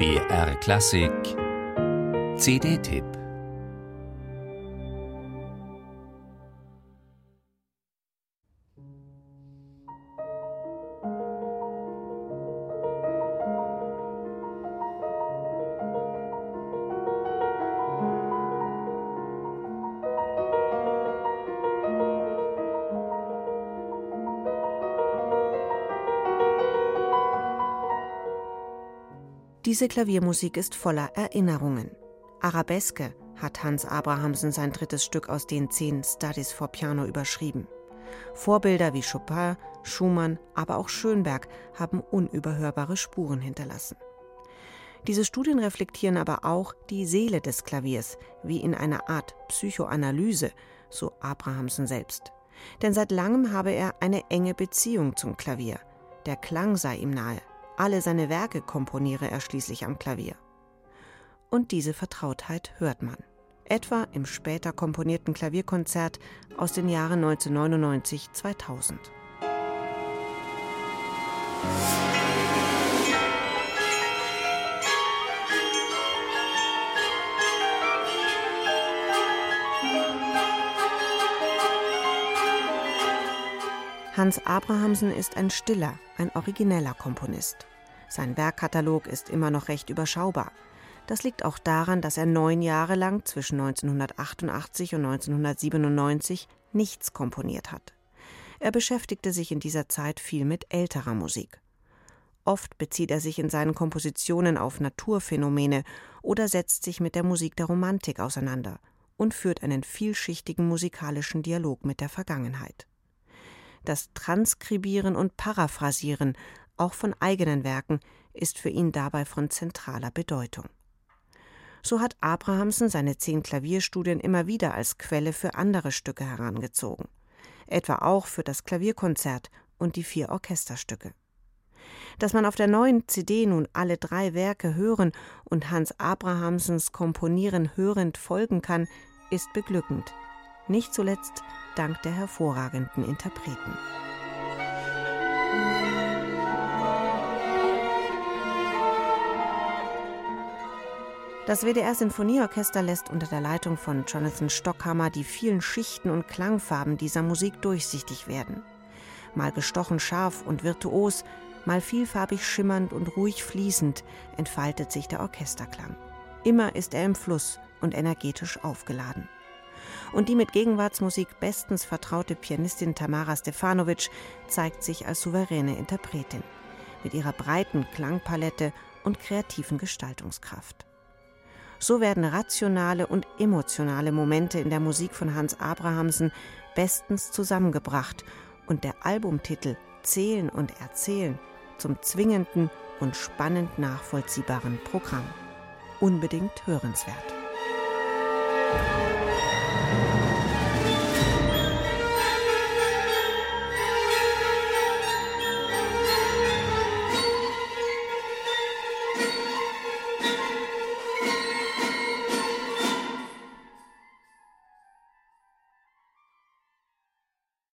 BR Klassik. CD-Tipp Diese Klaviermusik ist voller Erinnerungen. Arabeske hat Hans Abrahamsen sein drittes Stück aus den zehn Studies for Piano überschrieben. Vorbilder wie Chopin, Schumann, aber auch Schönberg haben unüberhörbare Spuren hinterlassen. Diese Studien reflektieren aber auch die Seele des Klaviers, wie in einer Art Psychoanalyse, so Abrahamsen selbst. Denn seit langem habe er eine enge Beziehung zum Klavier. Der Klang sei ihm nahe. Alle seine Werke komponiere er schließlich am Klavier. Und diese Vertrautheit hört man. Etwa im später komponierten Klavierkonzert aus den Jahren 1999 2000. Hans Abrahamsen ist ein stiller, ein origineller Komponist. Sein Werkkatalog ist immer noch recht überschaubar. Das liegt auch daran, dass er neun Jahre lang zwischen 1988 und 1997 nichts komponiert hat. Er beschäftigte sich in dieser Zeit viel mit älterer Musik. Oft bezieht er sich in seinen Kompositionen auf Naturphänomene oder setzt sich mit der Musik der Romantik auseinander und führt einen vielschichtigen musikalischen Dialog mit der Vergangenheit. Das Transkribieren und Paraphrasieren auch von eigenen Werken, ist für ihn dabei von zentraler Bedeutung. So hat Abrahamsen seine zehn Klavierstudien immer wieder als Quelle für andere Stücke herangezogen, etwa auch für das Klavierkonzert und die vier Orchesterstücke. Dass man auf der neuen CD nun alle drei Werke hören und Hans Abrahamsens Komponieren hörend folgen kann, ist beglückend. Nicht zuletzt dank der hervorragenden Interpreten. Das WDR Sinfonieorchester lässt unter der Leitung von Jonathan Stockhammer die vielen Schichten und Klangfarben dieser Musik durchsichtig werden. Mal gestochen scharf und virtuos, mal vielfarbig schimmernd und ruhig fließend entfaltet sich der Orchesterklang. Immer ist er im Fluss und energetisch aufgeladen. Und die mit Gegenwartsmusik bestens vertraute Pianistin Tamara Stefanovic zeigt sich als souveräne Interpretin mit ihrer breiten Klangpalette und kreativen Gestaltungskraft. So werden rationale und emotionale Momente in der Musik von Hans Abrahamsen bestens zusammengebracht und der Albumtitel Zählen und Erzählen zum zwingenden und spannend nachvollziehbaren Programm. Unbedingt hörenswert.